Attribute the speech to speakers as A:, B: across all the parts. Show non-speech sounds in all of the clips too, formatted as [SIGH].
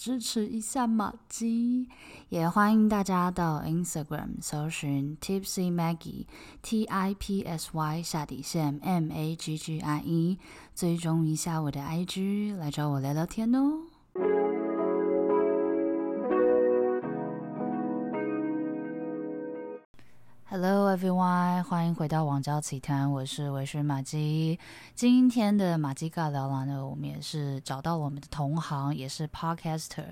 A: 支持一下马姬，也欢迎大家到 Instagram 搜寻 Tipsy Maggie T I P S Y 下底线 M A G G I E，追踪一下我的 IG，来找我聊聊天哦。Hello everyone，欢迎回到王娇奇谈，我是微醺马姬。今天的马姬尬聊啦呢，我们也是找到我们的同行，也是 Podcaster。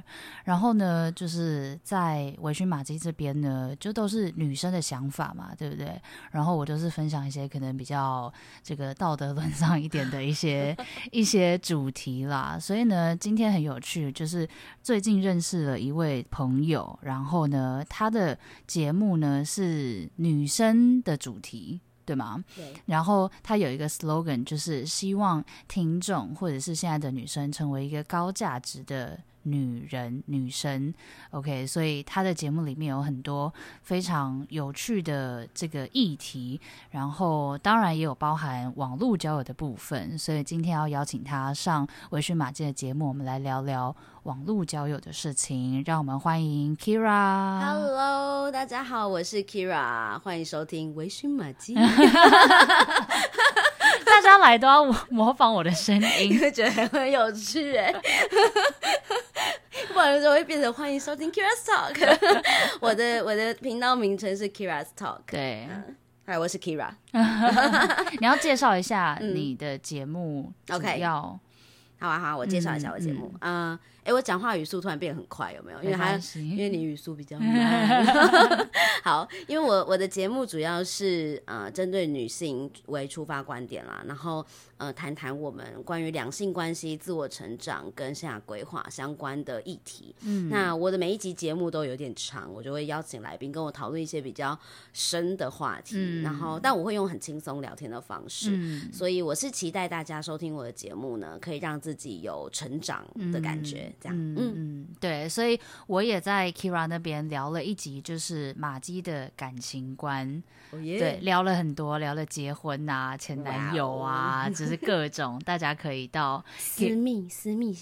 A: 然后呢，就是在微醺马姬这边呢，就都是女生的想法嘛，对不对？然后我就是分享一些可能比较这个道德沦丧一点的一些 [LAUGHS] 一些主题啦。所以呢，今天很有趣，就是最近认识了一位朋友，然后呢，他的节目呢是女。女生的主题，对吗？对。然后他有一个 slogan，就是希望听众或者是现在的女生成为一个高价值的。女人、女神，OK，所以她的节目里面有很多非常有趣的这个议题，然后当然也有包含网络交友的部分，所以今天要邀请她上微醺玛姬的节目，我们来聊聊网络交友的事情。让我们欢迎 Kira。
B: Hello，大家好，我是 Kira，欢迎收听微醺马姬。[LAUGHS] [LAUGHS]
A: 大家来都要模仿我的声音，
B: 会觉得很有趣哎。不然就会变成欢迎收听 Kira's Talk。[LAUGHS] 我的我的频道名称是 Kira's Talk。
A: 对，
B: 嗨、嗯，我是 Kira。[LAUGHS]
A: 你要介绍一下你的节目？OK，要
B: 好啊好啊，我介绍一下我节目啊。哎，我讲话语速突然变很快，有没有？因为他，因为你语速比较慢。[LAUGHS] 好，因为我我的节目主要是呃针对女性为出发观点啦，然后呃谈谈我们关于两性关系、自我成长跟生涯规划相关的议题。嗯，那我的每一集节目都有点长，我就会邀请来宾跟我讨论一些比较深的话题。嗯，然后但我会用很轻松聊天的方式。嗯，所以我是期待大家收听我的节目呢，可以让自己有成长的感觉。嗯这样
A: 嗯嗯，对，所以我也在 Kira 那边聊了一集，就是马姬的感情观，oh. 对，聊了很多，聊了结婚啊、前男友啊，wow. 只是各种，[LAUGHS] 大家可以到
B: 私密私密。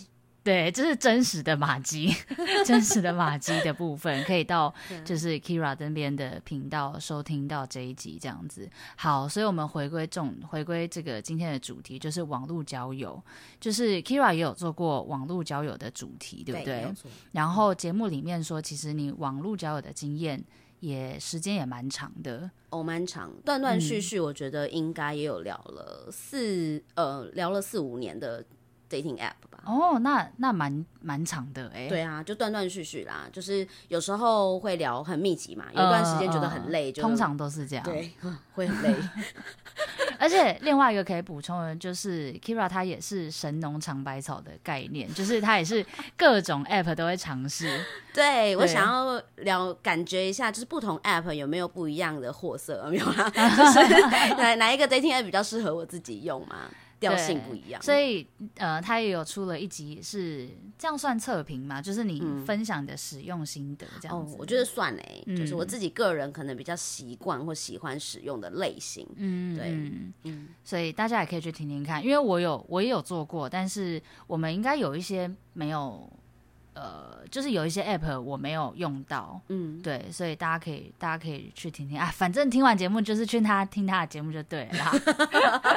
A: 对，这是真实的马姬，[LAUGHS] 真实的马姬的部分，可以到就是 Kira 这边的频道收听到这一集这样子。好，所以我们回归重，回归这个今天的主题，就是网络交友。就是 Kira 也有做过网络交友的主题，对不对？对，然后节目里面说，其实你网络交友的经验也时间也蛮长的，
B: 哦，蛮长，断断续续，我觉得应该也有聊了四、嗯、呃，聊了四五年的。Dating app 吧，
A: 哦，那那蛮蛮长的哎，
B: 对啊，就断断续续啦，就是有时候会聊很密集嘛，有一段时间觉得很累，就、
A: 呃、通常都是这样，
B: 对，[LAUGHS] 会很累。[LAUGHS]
A: 而且另外一个可以补充的，就是 Kira 他也是神农尝百草的概念，就是他也是各种 app 都会尝试。[LAUGHS]
B: 对，对我想要聊，感觉一下，就是不同 app 有没有不一样的货色，有没有啦？就是哪哪一个 dating app 比较适合我自己用嘛？调性不一样，
A: 所以呃，他也有出了一集是这样算测评嘛？就是你分享的使用心得这样子。
B: 我觉得算诶、嗯，就是我自己个人可能比较习惯或喜欢使用的类型。嗯，对，
A: 嗯，所以大家也可以去听听看，因为我有我也有做过，但是我们应该有一些没有。呃，就是有一些 app 我没有用到，嗯，对，所以大家可以大家可以去听听啊，反正听完节目就是去他听他的节目就对了。[LAUGHS]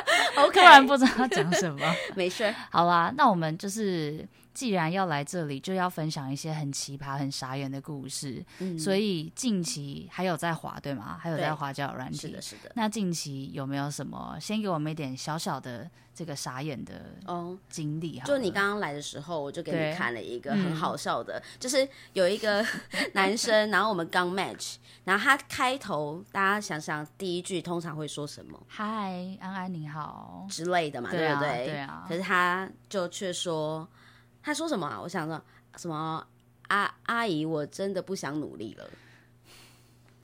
A: 然不知道讲什么，[LAUGHS]
B: 没事，
A: 好啦，那我们就是。既然要来这里，就要分享一些很奇葩、很傻眼的故事。嗯，所以近期还有在滑，对吗？还有在滑交友软体。
B: 是的，是的。
A: 那近期有没有什么？先给我们一点小小的这个傻眼的哦经历。
B: 就你刚刚来的时候，我就给你看了一个很好笑的，就是有一个 [LAUGHS] 男生，然后我们刚 match，然后他开头，大家想想第一句通常会说什么？
A: 嗨，安安你好
B: 之类的嘛，对不对？
A: 对啊。
B: 可是他就却说。他说什么啊？我想说什么？阿阿姨，我真的不想努力了。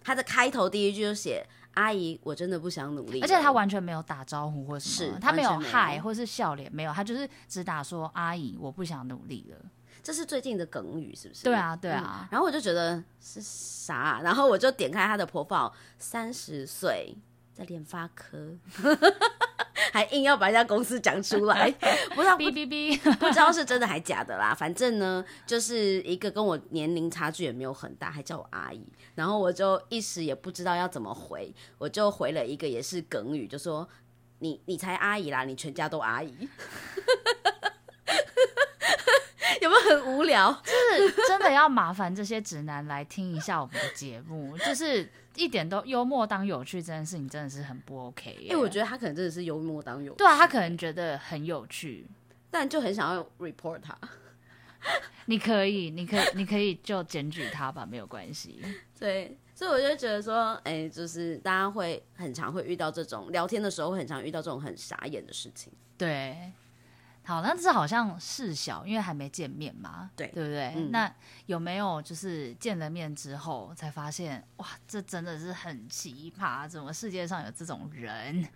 B: 他的开头第一句就写：“阿姨，我真的不想努力。
A: 而且他完全没有打招呼或是他没有嗨或是笑脸，没有，他就是只打说阿姨，我不想努力了。
B: 这是最近的梗语，是不是？
A: 对啊，对啊、
B: 嗯。然后我就觉得是啥、啊，然后我就点开他的 profile，三十岁，在联发科。还硬要把一家公司讲出来，[LAUGHS] 不知道哔哔哔，不知道是真的还假的啦。反正呢，就是一个跟我年龄差距也没有很大，还叫我阿姨。然后我就一时也不知道要怎么回，我就回了一个也是梗语，就说你你才阿姨啦，你全家都阿姨。[LAUGHS] 有没有很无聊？[LAUGHS]
A: 就是真的要麻烦这些直男来听一下我们的节目，[LAUGHS] 就是。一点都幽默当有趣这件事情真的是很不 OK。因为、
B: 欸、我觉得他可能真的是幽默当有趣。
A: 对啊，他可能觉得很有趣，
B: 但就很想要 report 他。
A: 你可以，你可以，你可以就检举他吧，没有关系。
B: 对，所以我就觉得说，哎、欸，就是大家会很常会遇到这种聊天的时候，会很常遇到这种很傻眼的事情。
A: 对。好，那这好像事小，因为还没见面嘛，
B: 对，
A: 对不对？嗯、那有没有就是见了面之后才发现，哇，这真的是很奇葩，怎么世界上有这种人？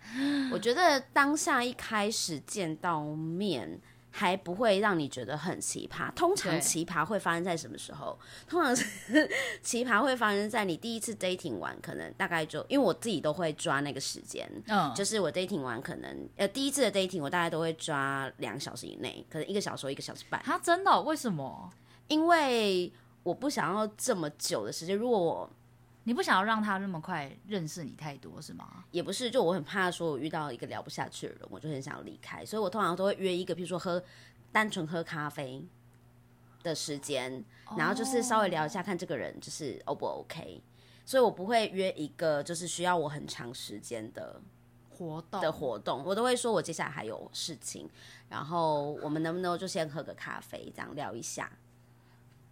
B: 我觉得当下一开始见到面。还不会让你觉得很奇葩。通常奇葩会发生在什么时候？通常是 [LAUGHS] 奇葩会发生在你第一次 dating 完，可能大概就因为我自己都会抓那个时间，嗯，就是我 dating 完可能呃第一次的 dating 我大概都会抓两小时以内，可能一个小时或一个小时半。
A: 啊，真的？为什么？
B: 因为我不想要这么久的时间。如果我
A: 你不想要让他那么快认识你太多是吗？
B: 也不是，就我很怕说，我遇到一个聊不下去的人，我就很想离开，所以我通常都会约一个，譬如说喝单纯喝咖啡的时间，然后就是稍微聊一下，看这个人就是 O 不 OK，所以我不会约一个就是需要我很长时间的
A: 活动
B: 的活动，我都会说我接下来还有事情，然后我们能不能就先喝个咖啡，这样聊一下。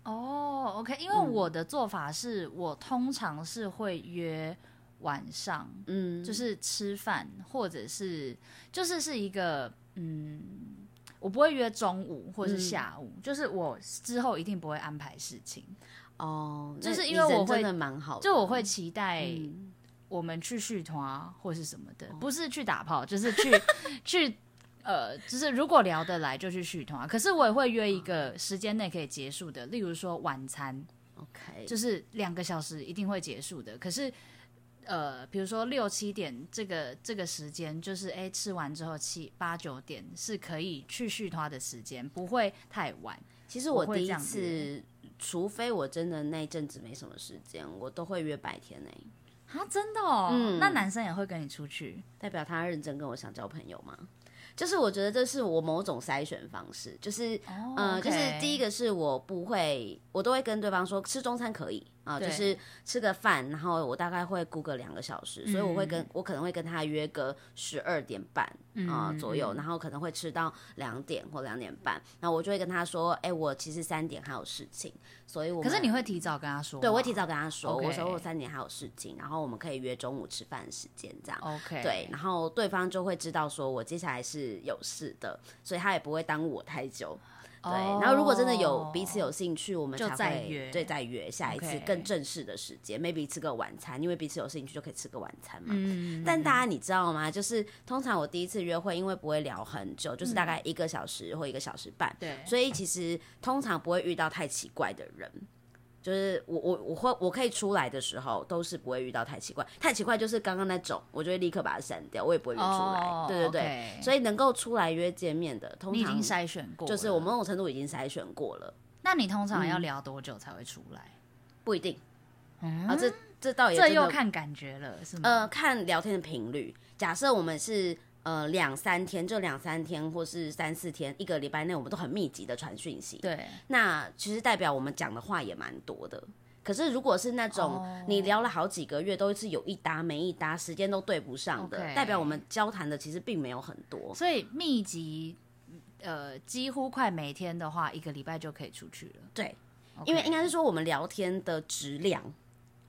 A: 哦、oh，OK，因为我的做法是、嗯、我通常是会约晚上，嗯，就是吃饭，或者是就是是一个，嗯，我不会约中午或是下午，嗯、就是我之后一定不会安排事情。哦，就是因为我会
B: 真的蛮好的，
A: 就我会期待我们去续团啊或是什么的，嗯、不是去打炮，就是去 [LAUGHS] 去。呃，就是如果聊得来就去续团，可是我也会约一个时间内可以结束的，例如说晚餐，OK，就是两个小时一定会结束的。可是，呃，比如说六七点这个这个时间，就是哎吃完之后七八九点是可以去续通的时间，不会太晚。
B: 其实我第一次，除非我真的那阵子没什么时间，我都会约白天呢。
A: 啊，真的哦？嗯，那男生也会跟你出去，
B: 代表他认真跟我想交朋友吗？就是我觉得这是我某种筛选方式，就是嗯、oh. 呃，就是第一个是我不会，我都会跟对方说吃中餐可以。啊，就是吃个饭，然后我大概会估个两个小时，所以我会跟我可能会跟他约个十二点半啊、呃、左右，然后可能会吃到两点或两点半，然后我就会跟他说，哎，我其实三点还有事情，所以我
A: 可是你会提早跟他说，
B: 对，我会提早跟他说，我说？我三点还有事情，然后我们可以约中午吃饭的时间这样
A: ，OK，
B: 对，然后对方就会知道说我接下来是有事的，所以他也不会耽误我太久。对，然后如果真的有彼此有兴趣，我们才会再约，对，再约下一次更正式的时间，maybe 吃个晚餐，因为彼此有兴趣就可以吃个晚餐嘛。嗯，但大家你知道吗？就是通常我第一次约会，因为不会聊很久，就是大概一个小时或一个小时半，对，所以其实通常不会遇到太奇怪的人。就是我我我会我可以出来的时候，都是不会遇到太奇怪，太奇怪就是刚刚那种，我就会立刻把它删掉，我也不会约出来。Oh, 对对对.所以能够出来约见面的，通常
A: 你已经筛选过，
B: 就是我某种程度已经筛选过了。
A: 那你通常要聊多久才会出来？嗯、
B: 不一定。嗯，啊，这这倒也
A: 这又看感觉了，是吗？
B: 呃，看聊天的频率。假设我们是。呃，两三天就两三天，或是三四天，一个礼拜内，我们都很密集的传讯息。
A: 对，
B: 那其实代表我们讲的话也蛮多的。可是如果是那种你聊了好几个月，都是有一搭没一搭，时间都对不上的，Okay. 代表我们交谈的其实并没有很多。
A: 所以密集，呃，几乎快每天的话，一个礼拜就可以出去了。
B: 对，Okay. 因为应该是说我们聊天的质量。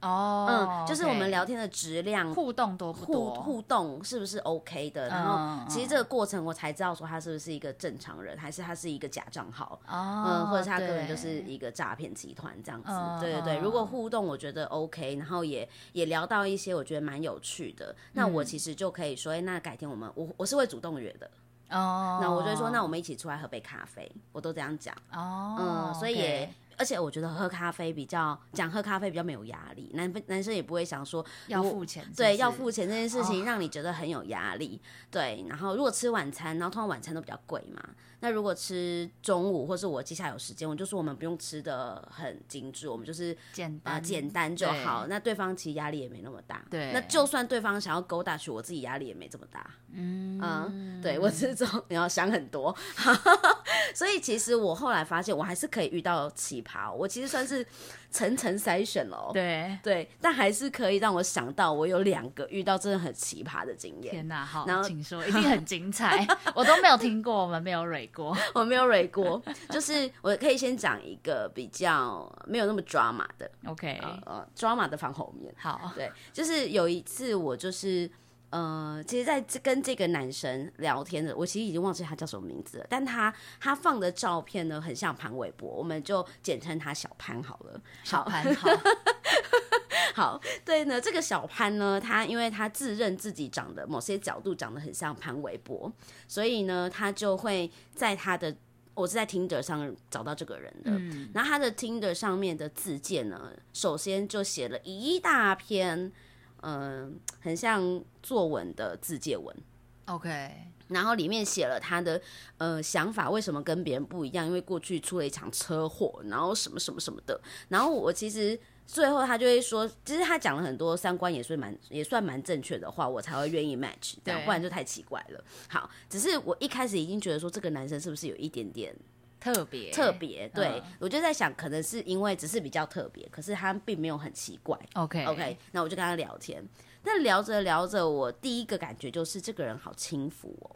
A: 哦，
B: 嗯，就是我们聊天的质量、
A: 互动多不多，
B: 互互动是不是 OK 的？然后其实这个过程我才知道说他是不是一个正常人，还是他是一个假账号，嗯，或者是他根本就是一个诈骗集团这样子。对对对，如果互动我觉得 OK，然后也也聊到一些我觉得蛮有趣的，那我其实就可以说，哎，那改天我们我我是会主动约的。哦，那我就说，那我们一起出来喝杯咖啡，我都这样讲。哦，嗯，所以也。而且我觉得喝咖啡比较讲喝咖啡比较没有压力，男男生也不会想说
A: 要付钱是是，
B: 对，要付钱这件事情让你觉得很有压力，哦、对。然后如果吃晚餐，然后通常晚餐都比较贵嘛。那如果吃中午，或是我接下来有时间，我就说我们不用吃的很精致，我们就是
A: 简单、呃、
B: 简单就好。那对方其实压力也没那么大。
A: 对。
B: 那就算对方想要勾搭去，我自己压力也没这么大。嗯嗯，对我是这种你要想很多。[LAUGHS] 所以其实我后来发现，我还是可以遇到奇葩。我其实算是。层层筛选了，
A: 对
B: 对，但还是可以让我想到，我有两个遇到真的很奇葩的经验。
A: 天哪，好，然后请说，一定很精彩，我都没有听过，我们没有蕊过，[LAUGHS]
B: 我没有蕊过，就是我可以先讲一个比较没有那么 drama 的
A: ，OK，
B: 呃，drama 的放后面。
A: 好，
B: 对，就是有一次我就是。呃，其实在跟这个男生聊天的，我其实已经忘记他叫什么名字了，但他他放的照片呢，很像潘玮柏，我们就简称他小潘好了。
A: 小潘 [LAUGHS] 好，
B: 好，对呢，这个小潘呢，他因为他自认自己长得某些角度长得很像潘玮柏，所以呢，他就会在他的，我是在 Tinder 上找到这个人的，嗯、然后他的 Tinder 上面的自荐呢，首先就写了一大篇。嗯、呃，很像作文的自介文
A: ，OK，
B: 然后里面写了他的呃想法，为什么跟别人不一样？因为过去出了一场车祸，然后什么什么什么的。然后我其实最后他就会说，其实他讲了很多三观也算蛮也算蛮正确的话，我才会愿意 match，这样不然就太奇怪了。好，只是我一开始已经觉得说这个男生是不是有一点点。
A: 特别
B: 特别，对、嗯、我就在想，可能是因为只是比较特别，可是他并没有很奇怪。
A: OK
B: OK，那我就跟他聊天，但聊着聊着，我第一个感觉就是这个人好轻浮哦。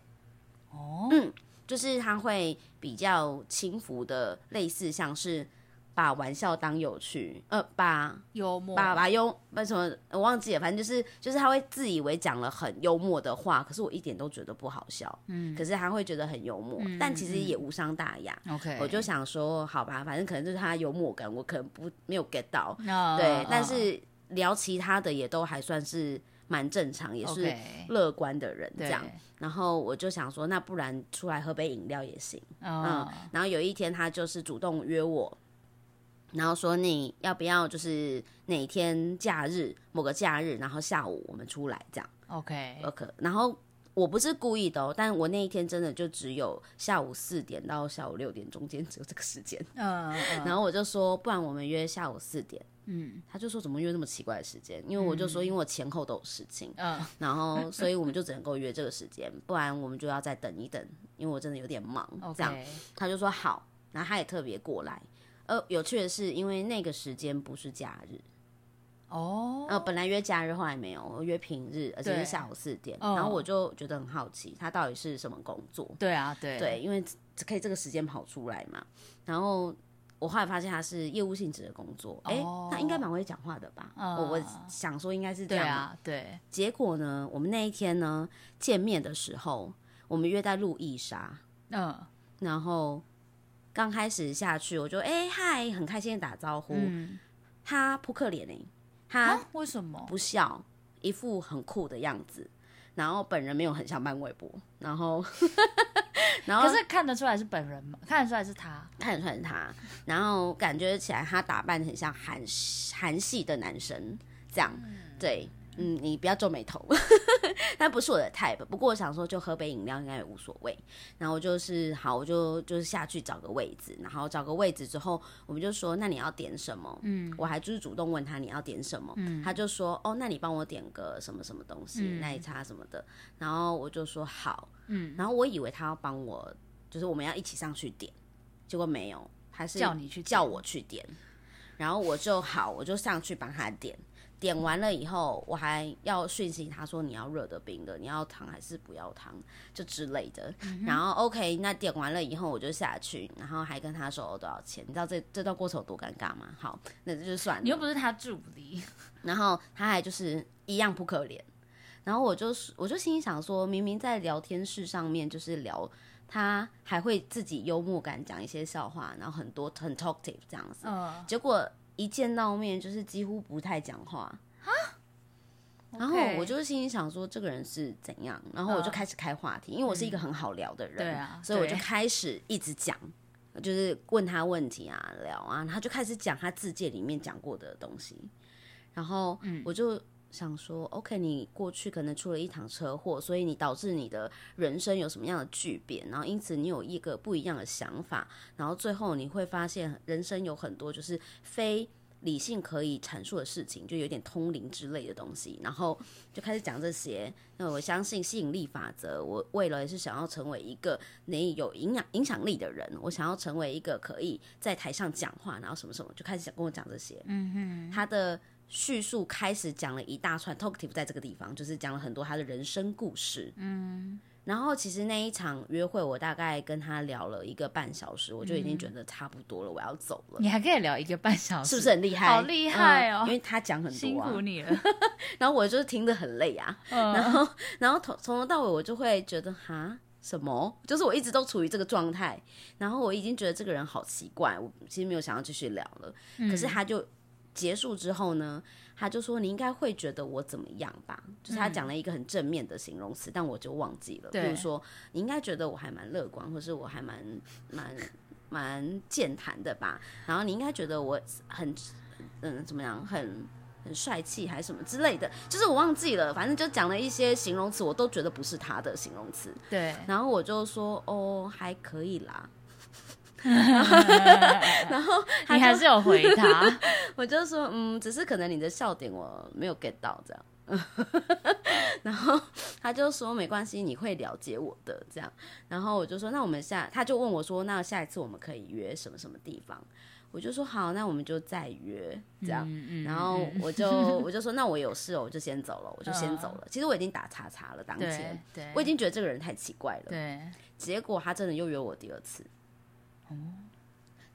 B: 哦，嗯，就是他会比较轻浮的，类似像是。把玩笑当有趣，呃，把
A: 幽默，
B: 把把幽，把什么我忘记了，反正就是就是他会自以为讲了很幽默的话，可是我一点都觉得不好笑，嗯，可是他会觉得很幽默，嗯、但其实也无伤大雅，OK，我就想说，好吧，反正可能就是他幽默感，我可能不没有 get 到，oh, 对，oh. 但是聊其他的也都还算是蛮正常，也是乐观的人这样.然后我就想说，那不然出来喝杯饮料也行，oh. 嗯，然后有一天他就是主动约我。然后说你要不要就是哪天假日某个假日，然后下午我们出来这样
A: ，OK。
B: OK。然后我不是故意的哦，但我那一天真的就只有下午四点到下午六点中间只有这个时间，嗯，然后我就说不然我们约下午四点，嗯，他就说怎么约那么奇怪的时间？因为我就说因为我前后都有事情，嗯，然后所以我们就只能够约这个时间，不然我们就要再等一等，因为我真的有点忙，这样，他就说好，然后他也特别过来。呃，有趣的是，因为那个时间不是假日，哦，呃，本来约假日，后来没有，我约平日，而且是下午四点，对然后我就觉得很好奇，他到底是什么工作？
A: 对啊，对，
B: 对，因为可以这个时间跑出来嘛。然后我后来发现他是业务性质的工作，哎、哦，那应该蛮会讲话的吧？嗯、我我想说应该是这样，对
A: 啊，对。
B: 结果呢，我们那一天呢见面的时候，我们约在路易莎，嗯，然后。刚开始下去，我就哎嗨，很开心的打招呼。嗯、他扑克脸呢？他
A: 为什么
B: 不笑？一副很酷的样子。然后本人没有很像潘玮柏，然后 [LAUGHS] 然后
A: 可是看得出来是本人吗？看得出来是他，
B: 看得出来是他。然后感觉起来他打扮很像韩韩系的男生，这样、嗯、对。嗯，你不要皱眉头，[LAUGHS] 但不是我的 type。不过我想说，就喝杯饮料应该也无所谓。然后就是好，我就就是下去找个位置，然后找个位置之后，我们就说，那你要点什么？嗯，我还就是主动问他你要点什么，嗯，他就说，哦，那你帮我点个什么什么东西，嗯、奶茶什么的。然后我就说好，嗯，然后我以为他要帮我，就是我们要一起上去点，结果没有，还是叫你去叫我去点。然后我就好，我就上去帮他点。点完了以后，我还要讯息他说，你要热的冰的，你要糖还是不要糖，就之类的。嗯、然后 OK，那点完了以后我就下去，然后还跟他说我多少钱，你知道这这段过程有多尴尬吗？好，那这就算了。
A: 你又不是他助理，[LAUGHS]
B: 然后他还就是一样不可怜。然后我就是我就心里想说，明明在聊天室上面就是聊，他还会自己幽默感讲一些笑话，然后很多很 talkative 这样子。嗯。结果一见到面就是几乎不太讲话。啊。然后我就心里想说，这个人是怎样？然后我就开始开话题，因为我是一个很好聊的人，对啊，所以我就开始一直讲，就是问他问题啊，聊啊，他就开始讲他自介里面讲过的东西，然后我就。想说，OK，你过去可能出了一场车祸，所以你导致你的人生有什么样的巨变，然后因此你有一个不一样的想法，然后最后你会发现人生有很多就是非理性可以阐述的事情，就有点通灵之类的东西，然后就开始讲这些。那我相信吸引力法则，我为了是想要成为一个你有影响影响力的人，我想要成为一个可以在台上讲话，然后什么什么，就开始想跟我讲这些。嗯哼，他的。叙述开始讲了一大串，talkative 在这个地方就是讲了很多他的人生故事。嗯，然后其实那一场约会，我大概跟他聊了一个半小时，我就已经觉得差不多了，我要走了。
A: 你还可以聊一个半小时，
B: 是不是很厉害？
A: 好厉害哦！
B: 嗯，因为他讲很多，
A: 辛苦你了。[LAUGHS]
B: 然后我就是听得很累啊。嗯，然后，然后从从头到尾，我就会觉得哈什么，就是我一直都处于这个状态。然后我已经觉得这个人好奇怪，我其实没有想要继续聊了。可是他就。结束之后呢，他就说：“你应该会觉得我怎么样吧？”就是他讲了一个很正面的形容词，嗯、但我就忘记了。比如说，你应该觉得我还蛮乐观，或是我还蛮蛮蛮健谈的吧？然后你应该觉得我很嗯怎么样，很很帅气还是什么之类的？就是我忘记了，反正就讲了一些形容词，我都觉得不是他的形容词。
A: 对，
B: 然后我就说：“哦，还可以啦。” [LAUGHS] 然后 [LAUGHS]
A: 你还是有回他，[LAUGHS]
B: 我就说嗯，只是可能你的笑点我没有 get 到这样，然后他就说没关系，你会了解我的这样，然后我就说那我们下，他就问我说那下一次我们可以约什么什么地方，我就说好，那我们就再约这样，然后我就我就说那我有事哦，我就先走了，我就先走了。其实我已经打叉叉了，当天，我已经觉得这个人太奇怪了，对，结果他真的又约我第二次。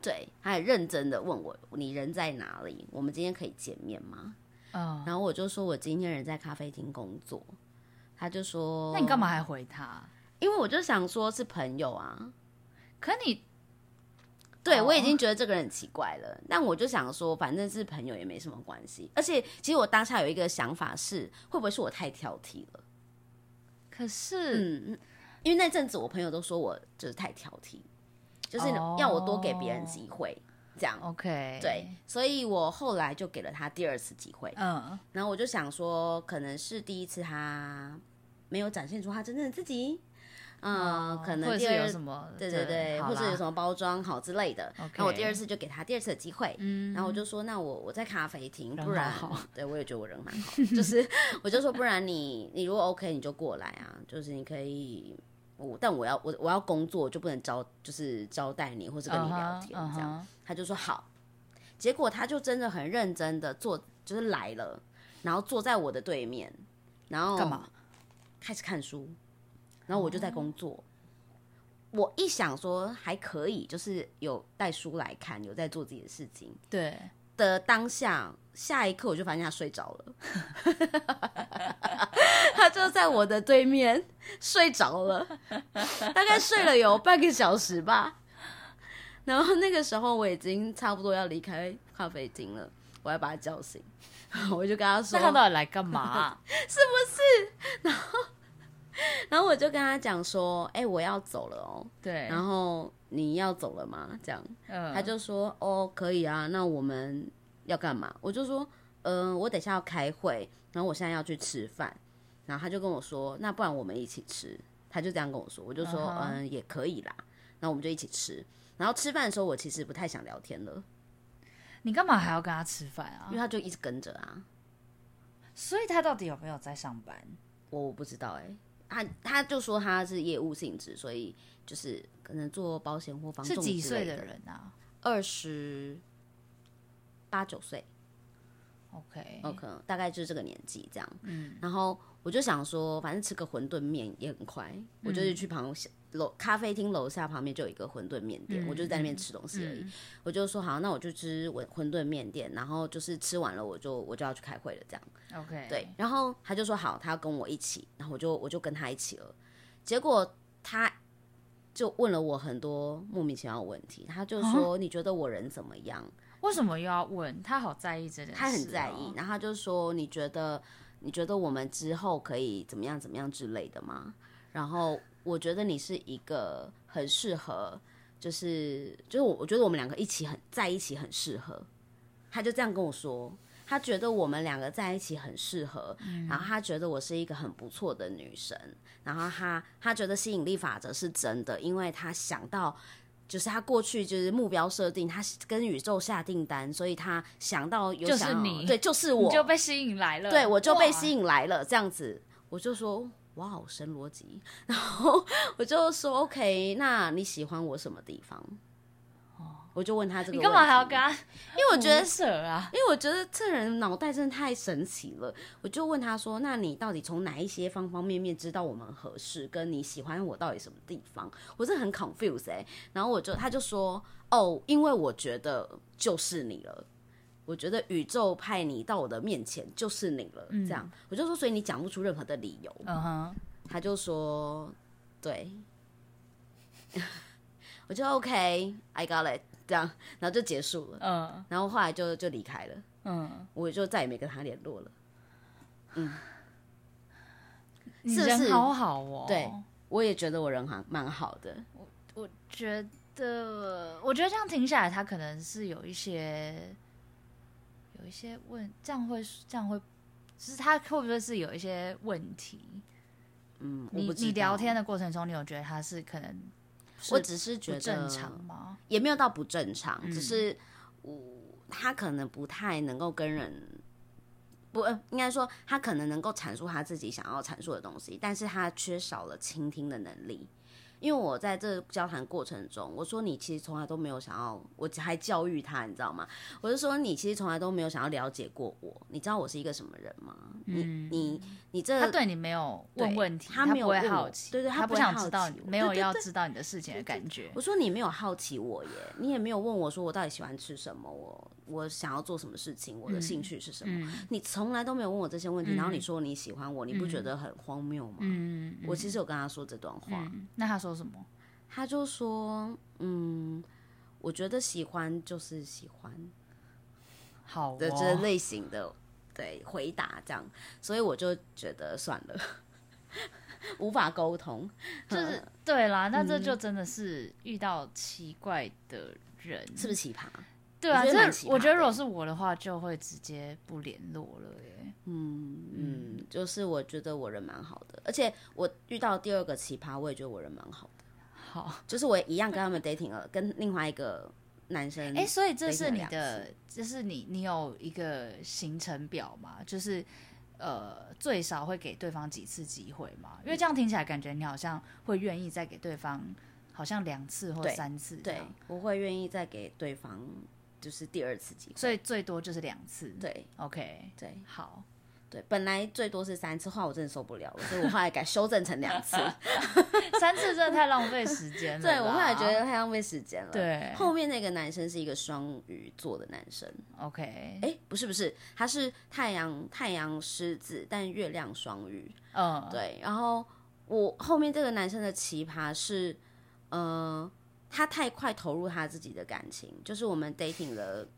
B: 对，他还认真的问我，你人在哪里？我们今天可以见面吗？嗯，然后我就说我今天人在咖啡厅工作。他就说，
A: 那你干嘛还回他？
B: 因为我就想说是朋友啊。
A: 可你，
B: 对，我已经觉得这个人很奇怪了。但我就想说，反正是朋友也没什么关系。而且，其实我当下有一个想法是，会不会是我太挑剔了？
A: 可是，
B: 嗯，因为那阵子我朋友都说我就是太挑剔。就是要我多给别人机会，oh, 这样。
A: OK
B: 对，所以我后来就给了他第二次机会，嗯，然后我就想说，可能是第一次他没有展现出他真正的自己，嗯，oh, 可能第二
A: 有什么，
B: 对对对，或者有什么包装好之类的，然后我第二次就给他第二次的机会，嗯，然后我就说，那我我在咖啡厅，不然，对我也觉得我人蛮好，[LAUGHS] 就是我就说，不然你你如果 OK 你就过来啊，就是你可以。我但我要我我要工作，就不能招就是招待你或者跟你聊天这样。Uh huh, uh huh. 他就说好，结果他就真的很认真的坐，就是来了，然后坐在我的对面，然后干嘛？开始看书，然后我就在工作。Uh huh. 我一想说还可以，就是有带书来看，有在做自己的事情。
A: 对
B: 的当下，下一刻我就发现他睡着了。[LAUGHS] 他就在我的对面睡着了，大概睡了有半个小时吧。然后那个时候我已经差不多要离开咖啡厅了，我要把他叫醒，我就跟他说：“
A: 那他到底来干嘛啊？[LAUGHS]
B: 是不是？”然后，然后我就跟他讲说：“哎，我要走了哦。”对。然后你要走了吗？这样，他就说：“哦，可以啊。那我们要干嘛？”我就说：“嗯，我等下要开会，然后我现在要去吃饭。”然后他就跟我说：“那不然我们一起吃。”他就这样跟我说，我就说：“ uh huh. 嗯，也可以啦。”那我们就一起吃。然后吃饭的时候，我其实不太想聊天了。
A: 你干嘛还要跟他吃饭啊？
B: 因为他就一直跟着啊。
A: 所以他到底有没有在上班？
B: 我我不知道哎、欸。他他就说他是业务性质，所以就是可能做保险或房。
A: 是几岁的人啊？
B: 二十八九岁。
A: OK
B: OK，大概就是这个年纪这样。嗯，然后我就想说，反正吃个馄饨面也很快，嗯、我就是去旁楼咖啡厅楼下旁边就有一个馄饨面店，嗯、我就在那边吃东西而已。嗯、我就说好，那我就吃馄馄饨面店，然后就是吃完了我就我就要去开会了这样。
A: OK，
B: 对，然后他就说好，他要跟我一起，然后我就我就跟他一起了。结果他就问了我很多莫名其妙的问题，他就说、啊、你觉得我人怎么样？
A: 为什么又要问？他好在意这件事、哦，
B: 他很在意。然后他就说你觉得你觉得我们之后可以怎么样怎么样之类的吗？然后。我觉得你是一个很适合，就是就是我我觉得我们两个一起很在一起很适合，他就这样跟我说，他觉得我们两个在一起很适合，嗯、然后他觉得我是一个很不错的女生，然后他他觉得吸引力法则是真的，因为他想到就是他过去就是目标设定，他跟宇宙下订单，所以他想到有想
A: 就是你
B: 对，就是我
A: 就被吸引来了，
B: 对我就被吸引来了，这样子我就说。哇，好神逻辑，[LAUGHS] 然后我就说 OK，那你喜欢我什么地方？哦，我就问他这个，
A: 你干嘛还要跟他？
B: 因为我觉得
A: 扯啊，
B: 因为我觉得这人脑袋真的太神奇了。我就问他说，那你到底从哪一些方方面面知道我们合适？跟你喜欢我到底什么地方？我是很 confused 哎、欸。然后我就他就说，哦，因为我觉得就是你了。我觉得宇宙派你到我的面前就是你了，嗯、这样我就说，所以你讲不出任何的理由。嗯哼他就说，对，我就 OK，I got it，这样，然后就结束了。嗯、uh，huh. 然后后来就就离开了。嗯、uh，huh. 我就再也没跟他联络了。嗯，[LAUGHS]
A: 是不是好好哦？
B: 对，我也觉得我人还蛮好的。
A: 我我觉得，我觉得这样停下来，他可能是有一些。有一些问，这样会这样会，就是他会不会是有一些问题？
B: 嗯，
A: 你你聊天的过程中，你有觉得他是可能是？
B: 我只是觉得
A: 正常吗？
B: 也没有到不正常，嗯、只是我他可能不太能够跟人不，应该说他可能能够阐述他自己想要阐述的东西，但是他缺少了倾听的能力。因为我在这交谈过程中，我说你其实从来都没有想要，我还教育他，你知道吗？我就说你其实从来都没有想要了解过我，你知道我是一个什么人吗？嗯、你你你这
A: 他对你没有问问题，他没有好奇，
B: 对对，
A: 他不想知道，没有要知道你的事情的感
B: 觉。我说你没有好奇我耶，你也没有问我说我到底喜欢吃什么，我我想要做什么事情，我的兴趣是什么？嗯、你从来都没有问我这些问题，嗯、然后你说你喜欢我，你不觉得很荒谬吗？嗯，我其实有跟他说这段话，
A: 嗯、那他说。说什么？
B: 他就说：“嗯，我觉得喜欢就是喜欢，
A: 好
B: 的这类型的对回答这样，所以我就觉得算了，[LAUGHS] 无法沟通，
A: 就是对啦。那这就真的是遇到奇怪的人，
B: 是不是奇葩？
A: 对啊，这我觉得如果是我的话，就会直接不联络了耶。
B: 嗯嗯，就是我觉得我人蛮好的，而且我遇到第二个奇葩，我也觉得我人蛮好的。”
A: 好，
B: 就是我一样跟他们 dating 了，跟另外一个男生。哎、
A: 欸，所以这是你的，就是你你有一个行程表吗？就是呃，最少会给对方几次机会嘛？因为这样听起来感觉你好像会愿意再给对方，好像两次或三次对。对，
B: 我会愿意再给对方，就是第二次机会。
A: 所以最多就是两次。
B: 对
A: ，OK，
B: 对，
A: 好。
B: 对，本来最多是三次，后来我真的受不了了，所以我后来改修正成两次。[LAUGHS]
A: 三次真的太浪费时间了。
B: 对，我后来觉得太浪费时间了。
A: 对，
B: 后面那个男生是一个双鱼座的男生。
A: OK，
B: 哎，不是不是，他是太阳太阳狮子，但月亮双鱼。嗯，对。然后我后面这个男生的奇葩是，嗯、呃，他太快投入他自己的感情，就是我们 dating 了。[TSK]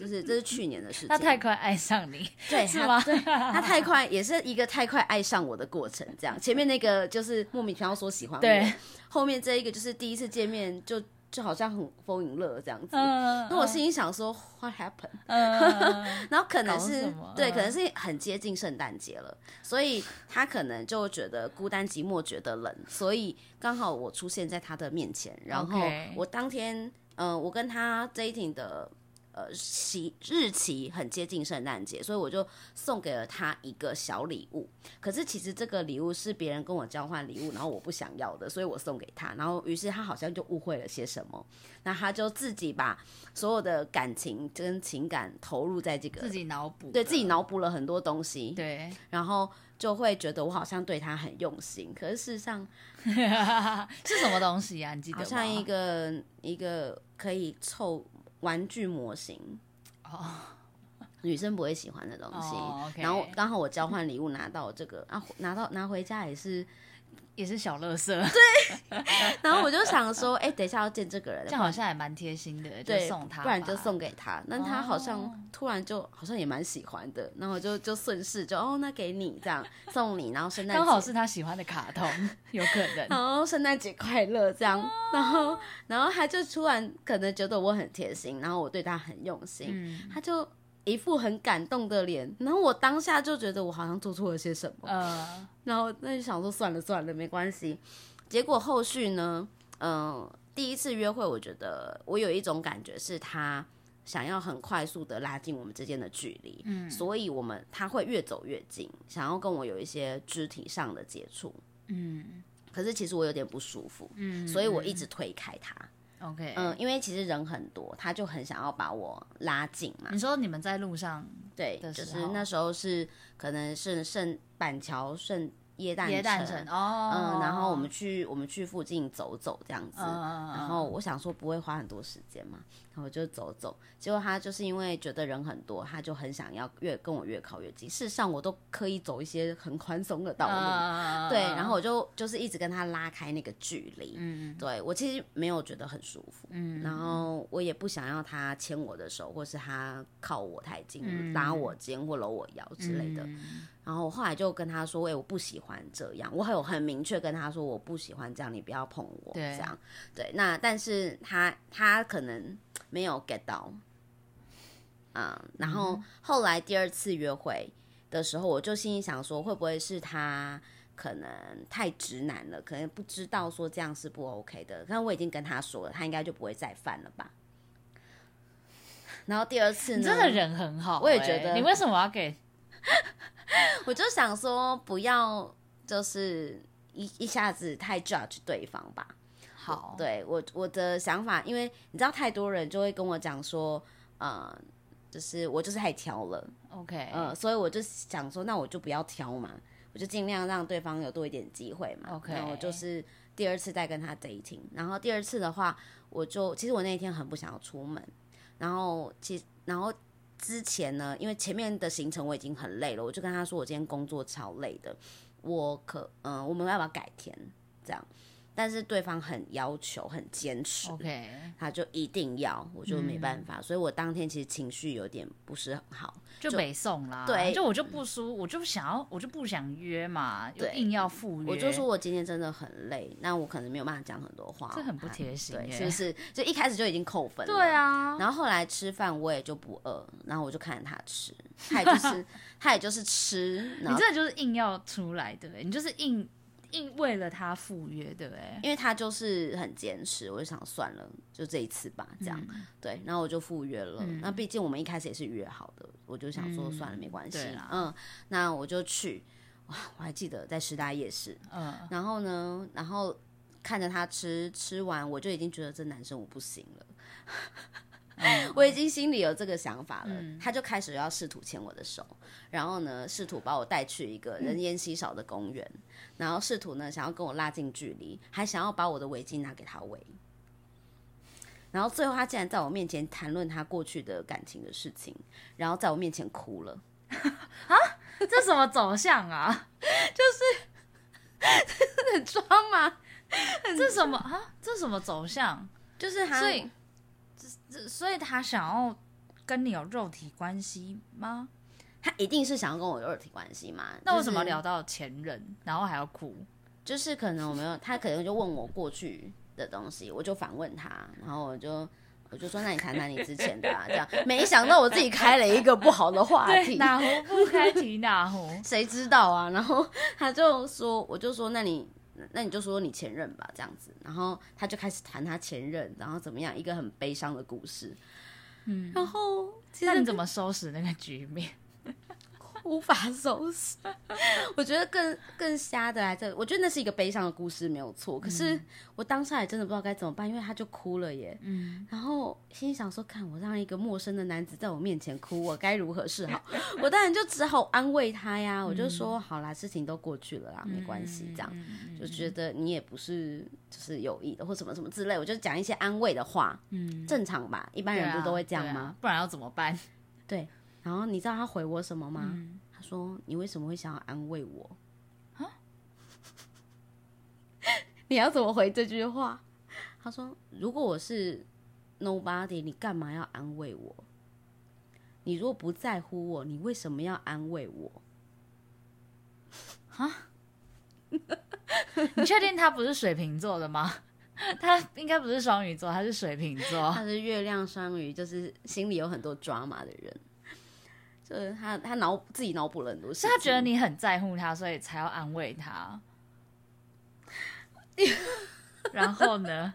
B: 就是这是去年的事情。
A: 他太快爱上你，
B: 对，
A: 是吗？
B: 对，他太快，也是一个太快爱上我的过程。这样，前面那个就是莫名其妙说喜欢我，对，后面这一个就是第一次见面就就好像很 fall in love 这样子。那、嗯、我心里想说、嗯、What happened？、嗯、[LAUGHS] 然后可能是对，可能是很接近圣诞节了，所以他可能就觉得孤单寂寞，觉得冷，所以刚好我出现在他的面前，然后我当天，嗯、呃，我跟他 dating 的。呃期日期很接近圣诞节，所以我就送给了他一个小礼物。可是其实这个礼物是别人跟我交换礼物，然后我不想要的，所以我送给他。然后于是他好像就误会了些什么，那他就自己把所有的感情跟情感投入在这个
A: 自己脑补，
B: 对自己脑补了很多东西，
A: 对，
B: 然后就会觉得我好像对他很用心，可是事实上 [LAUGHS]
A: 是什么东西啊？你记得吗？
B: 好像一个一个可以凑玩具模型哦，女生不会喜欢的东西。然后刚好我交换礼物拿到这个啊，拿到拿回家也是。
A: 也是小乐色，
B: 对。[LAUGHS] 然后我就想说，哎、欸，等一下要见这个人，
A: 这样好像也蛮贴心的，
B: 对，
A: 就送他，
B: 不然就送给他。那他好像突然就好像也蛮喜欢的，然后就就顺势就哦，那给你这样送你，然后圣诞
A: 刚好是他喜欢的卡通，[LAUGHS] 有可能。
B: 然后圣诞节快乐这样，然后然后他就突然可能觉得我很贴心，然后我对他很用心，嗯、他就。一副很感动的脸，然后我当下就觉得我好像做错了些什么，呃、然后那就想说算了算了，没关系。结果后续呢，嗯、呃，第一次约会，我觉得我有一种感觉是他想要很快速的拉近我们之间的距离，嗯，所以我们他会越走越近，想要跟我有一些肢体上的接触，嗯，可是其实我有点不舒服，嗯，所以我一直推开他。
A: OK，
B: 嗯，因为其实人很多，他就很想要把我拉近嘛。
A: 你说你们在路上，
B: 对，就是那时候是可能是圣板桥圣。耶诞城，耶诞城哦，嗯，然后我们去我们去附近走走这样子，嗯、然后我想说不会花很多时间嘛，然后我就走走，结果他就是因为觉得人很多，他就很想要越跟我越靠越近。事实上我都刻意走一些很宽松的道路，嗯、对，然后我就就是一直跟他拉开那个距离，嗯，对我其实没有觉得很舒服，嗯，然后我也不想要他牵我的手，或是他靠我太近，嗯、拉我肩或搂我腰之类的。嗯然后我后来就跟他说：“哎、欸，我不喜欢这样。”我还有很明确跟他说：“我不喜欢这样，你不要碰我。”这样对。那但是他他可能没有 get 到，嗯。然后后来第二次约会的时候，我就心里想说：会不会是他可能太直男了？可能不知道说这样是不 OK 的。但我已经跟他说了，他应该就不会再犯了吧。然后第二次呢，
A: 你真的人很好、欸，
B: 我也觉得。
A: 你为什么要给？[LAUGHS]
B: 我就想说，不要就是一一下子太 judge 对方吧。
A: 好，
B: 对我我的想法，因为你知道，太多人就会跟我讲说，呃，就是我就是太挑了。
A: OK，
B: 呃，所以我就想说，那我就不要挑嘛，我就尽量让对方有多一点机会嘛。
A: OK，
B: 然后我就是第二次再跟他 dating，然后第二次的话，我就其实我那一天很不想要出门，然后其实然后。之前呢，因为前面的行程我已经很累了，我就跟他说我今天工作超累的，我可嗯，我们要不要改天这样？但是对方很要求，很坚持
A: ，OK，
B: 他就一定要，我就没办法，嗯、所以我当天其实情绪有点不是很好，
A: 就北送啦。对，就我就不输，我就想要，我就不想约嘛，就硬要赴约。
B: 我就说我今天真的很累，那我可能没有办法讲很多话，
A: 这很不贴心，
B: 对，是不是？就一开始就已经扣分了，
A: 对啊。
B: 然后后来吃饭我也就不饿，然后我就看着他吃，他也就是 [LAUGHS] 他也就是吃，
A: 你真的就是硬要出来对不对，你就是硬。因为了他赴约，对不对？
B: 因为他就是很坚持，我就想算了，就这一次吧，这样、嗯、对。然后我就赴约了。嗯、那毕竟我们一开始也是约好的，我就想说算了，没关系。
A: 嗯，
B: 嗯，那我就去。哇，我还记得在师大夜市。嗯。然后呢，然后看着他吃，吃完我就已经觉得这男生我不行了。嗯、我已经心里有这个想法了，嗯、他就开始要试图牵我的手，然后呢，试图把我带去一个人烟稀少的公园，嗯、然后试图呢想要跟我拉近距离，还想要把我的围巾拿给他围，然后最后他竟然在我面前谈论他过去的感情的事情，然后在我面前哭了，[LAUGHS]
A: 啊，这什么走向啊？[LAUGHS]
B: 就是 [LAUGHS] 很装吗？
A: 这什么啊？这什么走向？
B: 就是他。
A: 所以他想要跟你有肉体关系吗？
B: 他一定是想要跟我有肉体关系嘛？
A: 那为什么聊到前任，就是、然后还要哭？
B: 就是可能我没有，他可能就问我过去的东西，我就反问他，然后我就我就说，那你谈谈你之前的啊，这样。没想到我自己开了一个不好的话题，
A: 哪壶不开提哪壶，[LAUGHS]
B: 谁知道啊？然后他就说，我就说，那你。那你就说你前任吧，这样子，然后他就开始谈他前任，然后怎么样，一个很悲伤的故事。嗯，然后
A: 那你怎么收拾那个局面？[LAUGHS]
B: 无法收拾，我觉得更更瞎的来这，我觉得那是一个悲伤的故事，没有错。可是我当下也真的不知道该怎么办，因为他就哭了耶。嗯，然后心想说，看我让一个陌生的男子在我面前哭，我该如何是好？[LAUGHS] 我当然就只好安慰他呀。我就说，好啦，事情都过去了啦，没关系，这样就觉得你也不是就是有意的或什么什么之类，我就讲一些安慰的话。嗯，正常吧，一般人不都会这样吗？
A: 不然要怎么办？
B: 对。然后你知道他回我什么吗？嗯、他说：“你为什么会想要安慰我？啊？[LAUGHS] 你要怎么回这句话？”他说：“如果我是 nobody，你干嘛要安慰我？你如果不在乎我，你为什么要安慰我？”
A: 啊？[LAUGHS] 你确定他不是水瓶座的吗？[LAUGHS] 他应该不是双鱼座，他是水瓶座。
B: 他是月亮双鱼，就是心里有很多 drama 的人。呃，他他脑自己脑补了很多事，
A: 是他觉得你很在乎他，所以才要安慰他。[LAUGHS] 然后呢，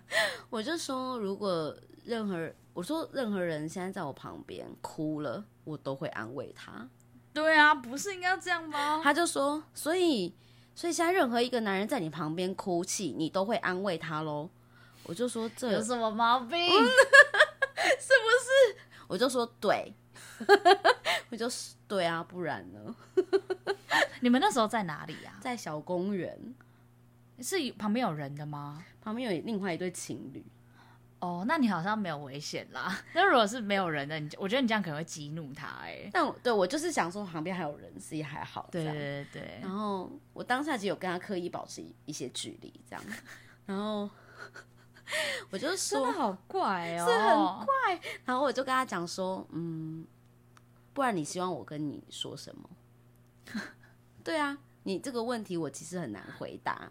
B: 我就说，如果任何我说任何人现在在我旁边哭了，我都会安慰他。
A: 对啊，不是应该这样吗？
B: 他就说，所以所以现在任何一个男人在你旁边哭泣，你都会安慰他喽。我就说，这
A: 有什么毛病？[LAUGHS]
B: 是不是？我就说对。[LAUGHS] 我就是对啊，不然呢？[LAUGHS]
A: 你们那时候在哪里呀？
B: 在小公园，
A: 是旁边有人的吗？
B: 旁边有另外一对情侣。
A: 哦，那你好像没有危险啦。[LAUGHS] 那如果是没有人的，你我觉得你这样可能会激怒他哎。
B: 但对我就是想说，旁边还有人，所以还好。
A: 对对对。
B: 然后我当下其实有跟他刻意保持一些距离，这样。然后我就说，
A: 真的好怪哦，
B: 是很怪。然后我就跟他讲说，嗯。不然你希望我跟你说什么？[LAUGHS] 对啊，你这个问题我其实很难回答。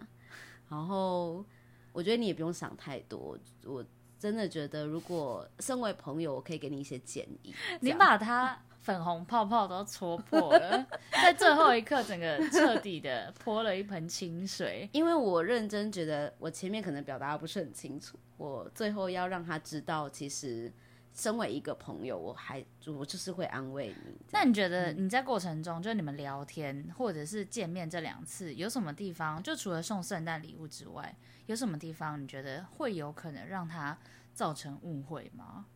B: 然后我觉得你也不用想太多。我真的觉得，如果身为朋友，我可以给你一些建议。
A: 你把它粉红泡泡都戳破了，[LAUGHS] 在最后一刻，整个彻底的泼了一盆清水。[LAUGHS]
B: 因为我认真觉得，我前面可能表达的不是很清楚，我最后要让他知道，其实。身为一个朋友，我还我就是会安慰你。
A: 那你觉得你在过程中，嗯、就你们聊天或者是见面这两次，有什么地方？就除了送圣诞礼物之外，有什么地方你觉得会有可能让他造成误会吗？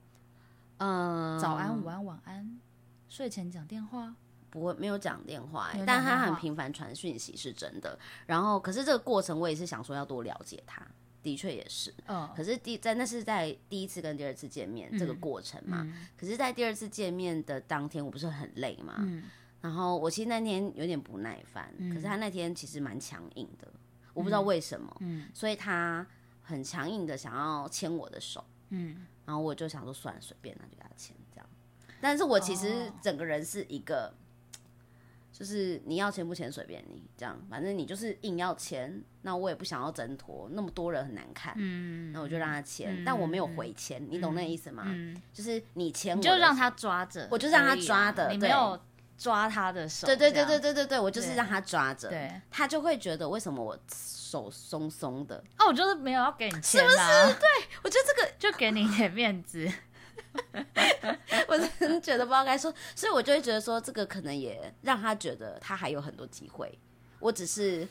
A: 嗯，早安、午安、晚安，睡前讲电话？
B: 不会，没有讲电话，但他很频繁传讯息是真的。然后，可是这个过程我也是想说要多了解他。的确也是，嗯，可是第在那是在第一次跟第二次见面这个过程嘛，可是，在第二次见面的当天，我不是很累嘛，嗯、然后我其实那天有点不耐烦，嗯、可是他那天其实蛮强硬的，我不知道为什么，嗯，所以他很强硬的想要牵我的手，嗯，然后我就想说算了，随便，那就给他牵这样，但是我其实整个人是一个。就是你要签不签随便你，这样反正你就是硬要签，那我也不想要挣脱，那么多人很难看，嗯，那我就让他签，嗯、但我没有回签，嗯、你懂那意思吗？嗯、就是你签，
A: 你就让他抓着，
B: 我就让他抓的，
A: 你没有抓他的手，
B: 对对对对对对对，我就是让他抓着，
A: 对，
B: 他就会觉得为什么我手松松的，
A: 哦，我就是没有要给你签、啊，是不是？[LAUGHS]
B: 对，我觉得这个
A: 就给你一点面子。[LAUGHS]
B: 我真的觉得不知道该说，所以我就会觉得说，这个可能也让他觉得他还有很多机会。我只是，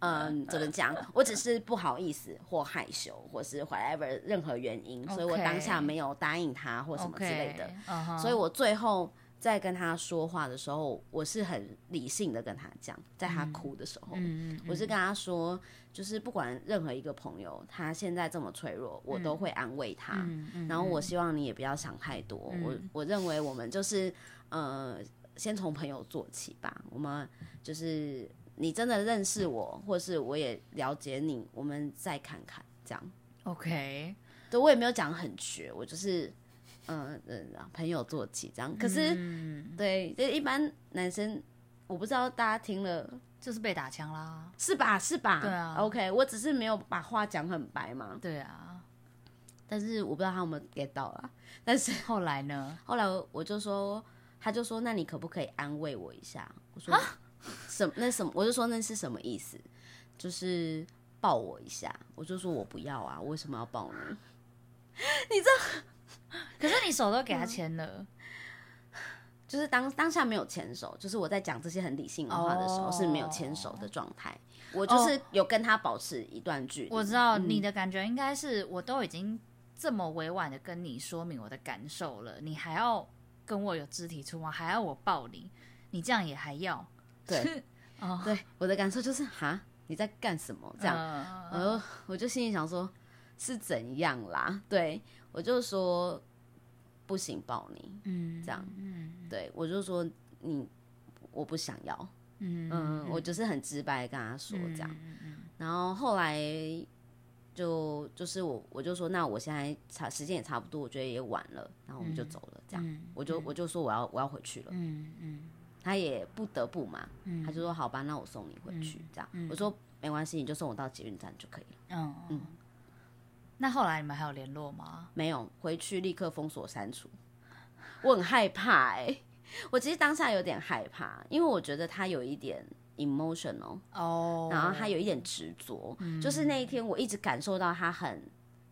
B: 嗯，怎么讲？我只是不好意思或害羞，或是 whatever 任何原因，所以我当下没有答应他或什么之类的。Okay. Uh huh. 所以我最后。在跟他说话的时候，我是很理性的跟他讲，在他哭的时候，嗯嗯、我是跟他说，就是不管任何一个朋友，他现在这么脆弱，我都会安慰他。然后我希望你也不要想太多。嗯、我我认为我们就是呃，先从朋友做起吧。我们就是你真的认识我，或是我也了解你，我们再看看这样。
A: OK，
B: 对，我也没有讲很绝，我就是。嗯嗯，朋友做起这样，可是、嗯、对，就一般男生，我不知道大家听了
A: 就是被打枪啦，
B: 是吧？是吧？
A: 对啊。
B: OK，我只是没有把话讲很白嘛。
A: 对啊。
B: 但是我不知道他有没有 get 到啦。但是 [LAUGHS]
A: 后来呢？
B: 后来我就说，他就说，那你可不可以安慰我一下？我说蛤什么？那什么？我就说那是什么意思？就是抱我一下。我就说我不要啊，我为什么要抱你？[LAUGHS] 你这。[LAUGHS]
A: 可是你手都给他牵了。嗯
B: 就是当当下没有牵手，就是我在讲这些很理性的话的时候是没有牵手的状态。Oh. 我就是有跟他保持一段距离。
A: 我知道你的感觉应该是，我都已经这么委婉的跟你说明我的感受了，你还要跟我有肢体触摸，还要我抱你，你这样也还要？[LAUGHS]
B: 对，哦，oh. 对，我的感受就是哈，你在干什么？这样，uh. 我就心里想说，是怎样啦？对，我就说。不行，抱你，嗯，这样，嗯，对我就说你，我不想要，嗯嗯，我就是很直白跟他说这样，然后后来就就是我我就说那我现在差时间也差不多，我觉得也晚了，然后我们就走了，这样，我就我就说我要我要回去了，嗯嗯，他也不得不嘛，他就说好吧，那我送你回去，这样，我说没关系，你就送我到捷运站就可以了，嗯嗯。
A: 那后来你们还有联络吗？
B: 没有，回去立刻封锁删除。我很害怕哎、欸，我其实当下有点害怕，因为我觉得他有一点 emotional 哦，oh, 然后他有一点执着，嗯、就是那一天我一直感受到他很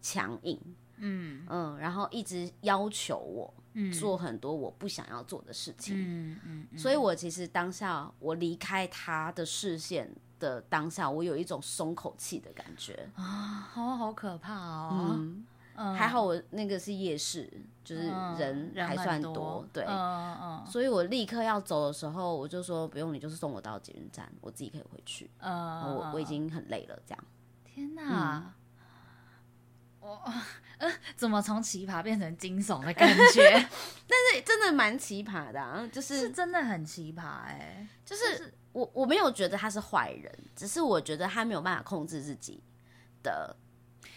B: 强硬，嗯嗯，然后一直要求我做很多我不想要做的事情，嗯嗯，嗯，所以我其实当下我离开他的视线。的当下，我有一种松口气的感觉。
A: 啊，好好可怕哦。
B: 嗯，嗯。还好我那个是夜市，就是人还算多，多对，嗯嗯，所以我立刻要走的时候，我就说不用，你就是送我到捷运站，我自己可以回去。嗯，我我已经很累了，这样。
A: 天哪，嗯、我 [LAUGHS] 呃，怎么从奇葩变成惊悚的感觉？[LAUGHS]
B: 但是真的蛮奇葩的，啊，就是，
A: 是真的很奇葩哎，欸，
B: 就是。就是我我没有觉得他是坏人，只是我觉得他没有办法控制自己的，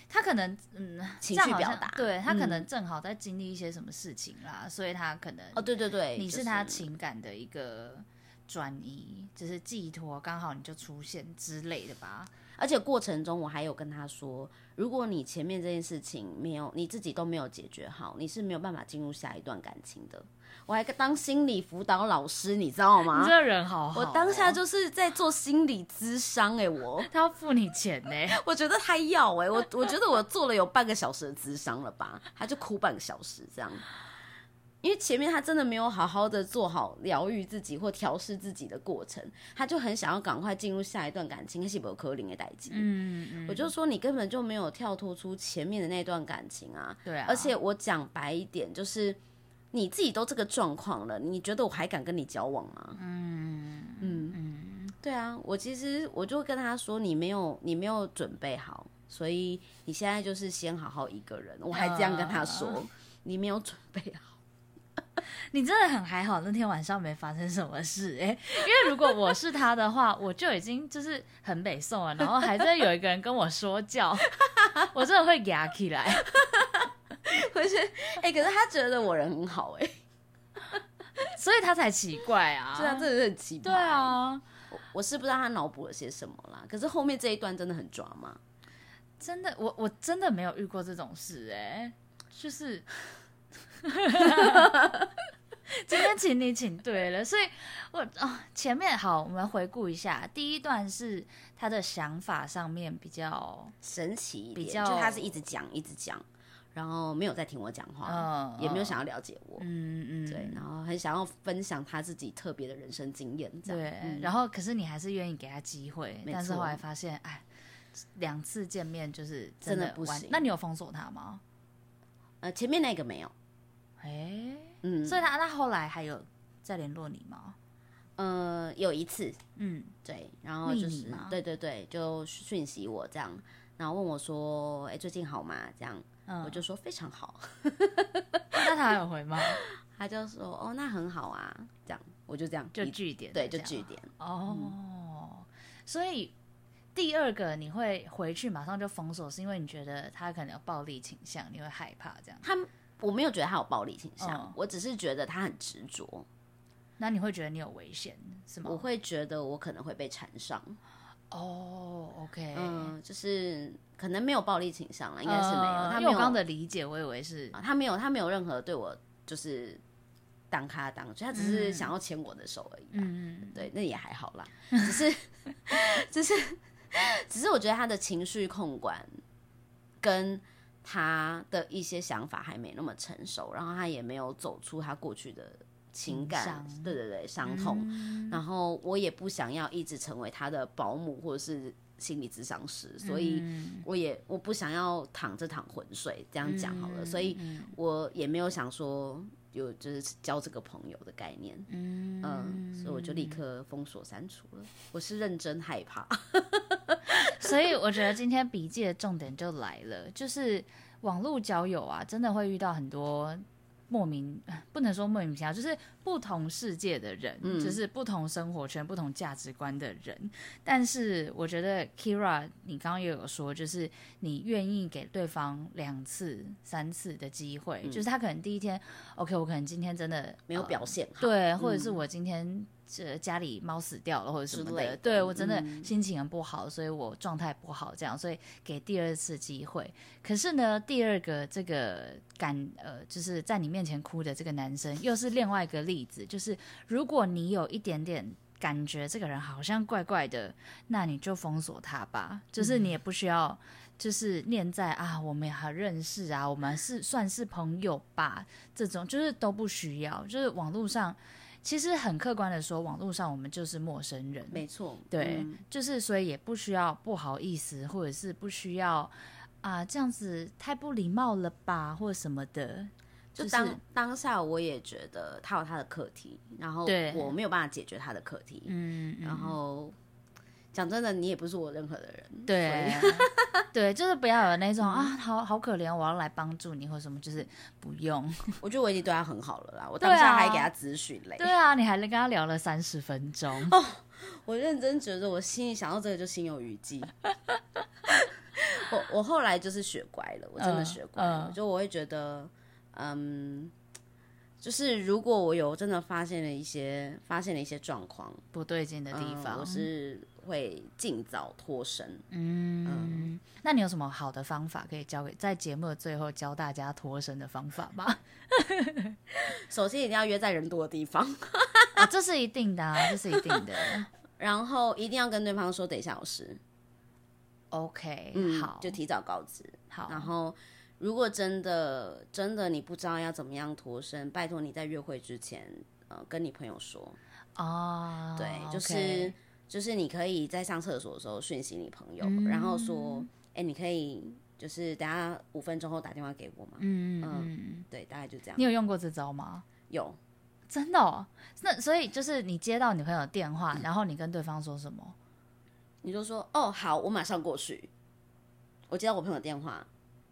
A: 他可能嗯
B: 情绪表达，
A: 对他可能正好在经历一些什么事情啦，嗯、所以他可能
B: 哦对对对，
A: 你是他情感的一个转移，就是、就是寄托，刚好你就出现之类的吧。
B: 而且过程中我还有跟他说，如果你前面这件事情没有你自己都没有解决好，你是没有办法进入下一段感情的。我还当心理辅导老师，你知道吗？
A: 你这人好好、哦。
B: 我当下就是在做心理咨商、欸，哎，我 [LAUGHS]
A: 他要付你钱呢、欸。[LAUGHS]
B: 我觉得他要、欸，哎，我我觉得我做了有半个小时的咨商了吧，他就哭半个小时这样。因为前面他真的没有好好的做好疗愈自己或调试自己的过程，他就很想要赶快进入下一段感情，是不有可林的代际。嗯嗯，我就说你根本就没有跳脱出前面的那段感情啊。对啊。而且我讲白一点，就是。你自己都这个状况了，你觉得我还敢跟你交往吗？嗯嗯嗯，对啊，我其实我就跟他说，你没有你没有准备好，所以你现在就是先好好一个人。我还这样跟他说，呃、你没有准备好。[LAUGHS]
A: 你真的很还好，那天晚上没发生什么事哎、[LAUGHS] 欸，因为如果我是他的话，我就已经就是很北宋了，然后还在有一个人跟我说教，[LAUGHS] 我真的会压起来。
B: 可是，哎、欸，可是他觉得我人很好、欸，哎，
A: 所以他才奇怪啊。
B: 对啊，真的是很奇怪。
A: 对啊，
B: 我我是不知道他脑补了些什么啦。可是后面这一段真的很抓嘛。
A: 真的，我我真的没有遇过这种事、欸，哎，就是，[LAUGHS] 今天请你请对了，所以我啊、哦，前面好，我们回顾一下，第一段是他的想法上面比较
B: 神奇，比较就他是一直讲一直讲。然后没有在听我讲话，哦、也没有想要了解我，嗯嗯，嗯对，然后很想要分享他自己特别的人生经验，
A: 对，嗯、然后可是你还是愿意给他机会，错。但是后来发现，哎，两次见面就是真的，真的不行。那你有封锁他吗？
B: 呃，前面那个没有，
A: 哎，嗯，所以他那后来还有再联络你吗？
B: 呃，有一次，嗯，对，然后就是，对对对，就讯息我这样，然后问我说，哎，最近好吗？这样。嗯、我就说非常好，[LAUGHS]
A: 那他还有回吗？[LAUGHS]
B: 他就说哦，那很好啊，这样我就这样
A: 就据点，
B: 对，就据点
A: 哦。嗯、所以第二个你会回去马上就封锁，是因为你觉得他可能有暴力倾向，你会害怕这样？
B: 他我没有觉得他有暴力倾向，嗯、我只是觉得他很执着。
A: 那你会觉得你有危险是吗？
B: 我会觉得我可能会被缠上。
A: 哦、oh，OK，
B: 嗯，就是可能没有暴力倾向了，应该是没有。
A: Uh,
B: 他没有
A: 刚刚的理解，我以为是
B: 他没有，他没有任何对我就是当咖当，他只是想要牵我的手而已。嗯，对，那也还好啦，只是，[LAUGHS] 只是，只是我觉得他的情绪控管跟他的一些想法还没那么成熟，然后他也没有走出他过去的情感，对对对，伤痛。嗯、然后我也不想要一直成为他的保姆或者是心理咨商师，所以我也我不想要躺着躺浑水，这样讲好了。嗯、所以我也没有想说有就是交这个朋友的概念，嗯，嗯，所以我就立刻封锁删除了。我是认真害怕。
A: 所以我觉得今天笔记的重点就来了，就是网络交友啊，真的会遇到很多莫名，不能说莫名其妙，就是不同世界的人，嗯、就是不同生活圈、不同价值观的人。但是我觉得 Keira，你刚刚也有说，就是你愿意给对方两次、三次的机会，嗯、就是他可能第一天，OK，我可能今天真的
B: 没有表现好，
A: 对，或者是我今天。嗯这家里猫死掉了或者什么的，的对我真的心情很不好，嗯、所以我状态不好，这样，所以给第二次机会。可是呢，第二个这个感呃，就是在你面前哭的这个男生，又是另外一个例子。就是如果你有一点点感觉这个人好像怪怪的，那你就封锁他吧。就是你也不需要，就是念在啊，我们也还认识啊，我们是算是朋友吧，这种就是都不需要。就是网络上。其实很客观的说，网络上我们就是陌生人，
B: 没错，
A: 对，嗯、就是所以也不需要不好意思，或者是不需要啊、呃、这样子太不礼貌了吧，或者什么的。
B: 就当、就是、当下我也觉得他有他的课题，然后我没有办法解决他的课题，嗯，然后。讲真的，你也不是我任何的人，
A: 对，[LAUGHS] 对，就是不要有那种啊，好好可怜，我要来帮助你或什么，就是不用。[LAUGHS]
B: 我觉得我已经对他很好了啦，我当下还给他咨询嘞。
A: 对啊，你还跟他聊了三十分钟
B: 哦。[LAUGHS] 我认真觉得，我心里想到这个就心有余悸。我我后来就是学乖了，我真的学乖了，就我会觉得，嗯。就是如果我有真的发现了一些发现了一些状况
A: 不对劲的地方，
B: 嗯，我是会尽早脱身。
A: 嗯，嗯，那你有什么好的方法可以教给在节目的最后教大家脱身的方法吗？[LAUGHS]
B: 首先一定要约在人多的地方，[LAUGHS]
A: 啊，这是一定的，啊，这是一定的。
B: 然后一定要跟对方说等一下有事。
A: OK，
B: 嗯，
A: 好，
B: 就提早告知。
A: 好，
B: 然后。如果真的真的你不知道要怎么样脱身，拜托你在约会之前，呃，跟你朋友说
A: 哦。
B: 对，就是.就是你可以在上厕所的时候讯息你朋友，嗯、然后说，哎、欸，你可以就是等下五分钟后打电话给我吗？嗯嗯，对，大概就这样。
A: 你有用过这招吗？
B: 有，
A: 真的、哦。那所以就是你接到你朋友的电话，嗯、然后你跟对方说什么？
B: 你就说，哦，好，我马上过去。我接到我朋友的电话。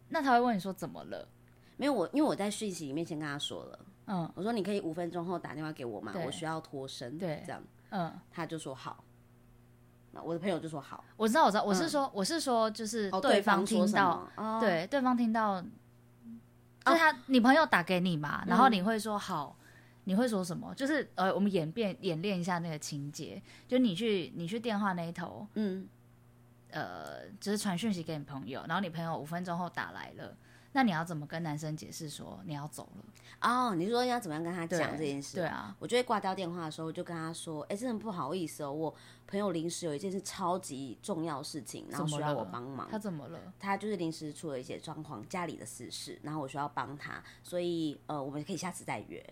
A: 那他会问你说怎么了？
B: 没有我，因为我在讯息里面先跟他说了，嗯，我说你可以五分钟后打电话给我吗？我需要脱身，对，这样，嗯，他就说好。那我的朋友就说好，
A: 我知道，我知道，我是说，我是说，就是对方听到，对，对方听到，就是他，你朋友打给你嘛，然后你会说好，你会说什么？就是呃，我们演变演练一下那个情节，就你去你去电话那一头，嗯。呃，就是传讯息给你朋友，然后你朋友五分钟后打来了，那你要怎么跟男生解释说你要走了？
B: 哦，你说要怎么样跟他讲这件事？
A: 对啊，
B: 我就会挂掉电话的时候，就跟他说：“哎，真的不好意思哦，我朋友临时有一件事超级重要事情，然后需要我帮忙。
A: 他怎么了？
B: 他就是临时出了一些状况，家里的私事，然后我需要帮他，所以呃，我们可以下次再约。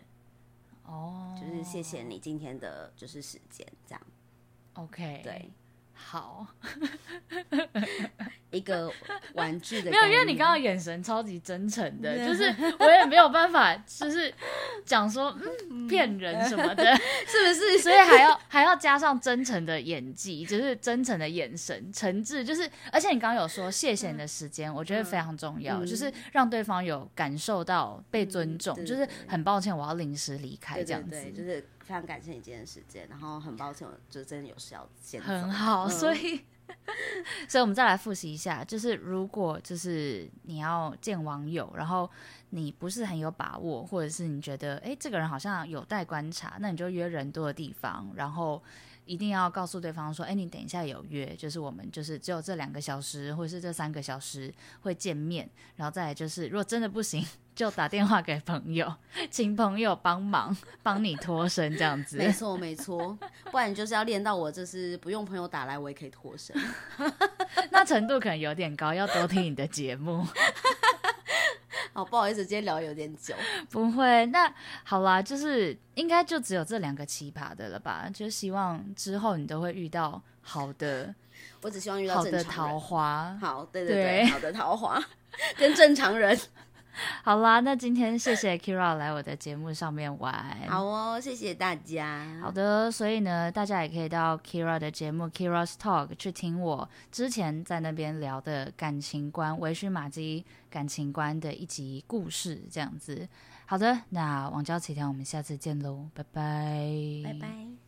B: 哦，就是谢谢你今天的就是时间，这样。
A: OK，
B: 对。”
A: 好，[LAUGHS]
B: 一个玩具的
A: 没有，因为你刚刚眼神超级真诚的，就是我也没有办法，就是讲说嗯骗人什么的，[LAUGHS]
B: 是不是？
A: 所以还要还要加上真诚的演技，就是真诚的眼神，诚挚，就是而且你刚刚有说谢谢你的时间，我觉得非常重要，就是让对方有感受到被尊重，就是很抱歉我要临时离开这样子，
B: 就是。非常感谢你今天的时间，然后很抱歉，我就真的有事要先走。
A: 很好，所以，所以我们再来复习一下，就是如果就是你要见网友，然后你不是很有把握，或者是你觉得哎这个人好像有待观察，那你就约人多的地方，然后。一定要告诉对方说，哎，你等一下有约，就是我们就是只有这两个小时，或者是这三个小时会见面，然后再来就是，如果真的不行，就打电话给朋友，[LAUGHS] 请朋友帮忙 [LAUGHS] 帮你脱身这样子。
B: 没错没错，不然你就是要练到我就是不用朋友打来，我也可以脱身。[LAUGHS]
A: 那程度可能有点高，要多听你的节目。
B: 好，不好意思，今天聊有点久。
A: 不会，那好啦，就是应该就只有这两个奇葩的了吧？就希望之后你都会遇到好的。
B: 我只希望遇到
A: 好的桃花。
B: 好，对对对，对好的桃花跟正常人。[LAUGHS]
A: 好啦，那今天谢谢 Keira 来我的节目上面玩。
B: 好哦，谢谢大家。
A: 好的，所以呢，大家也可以到 Keira 的节目 Keira's Talk 去听我之前在那边聊的感情观、微醺马基感情观的一集故事，这样子。好的，那网交奇谈，我们下次见喽，拜拜，
B: 拜拜。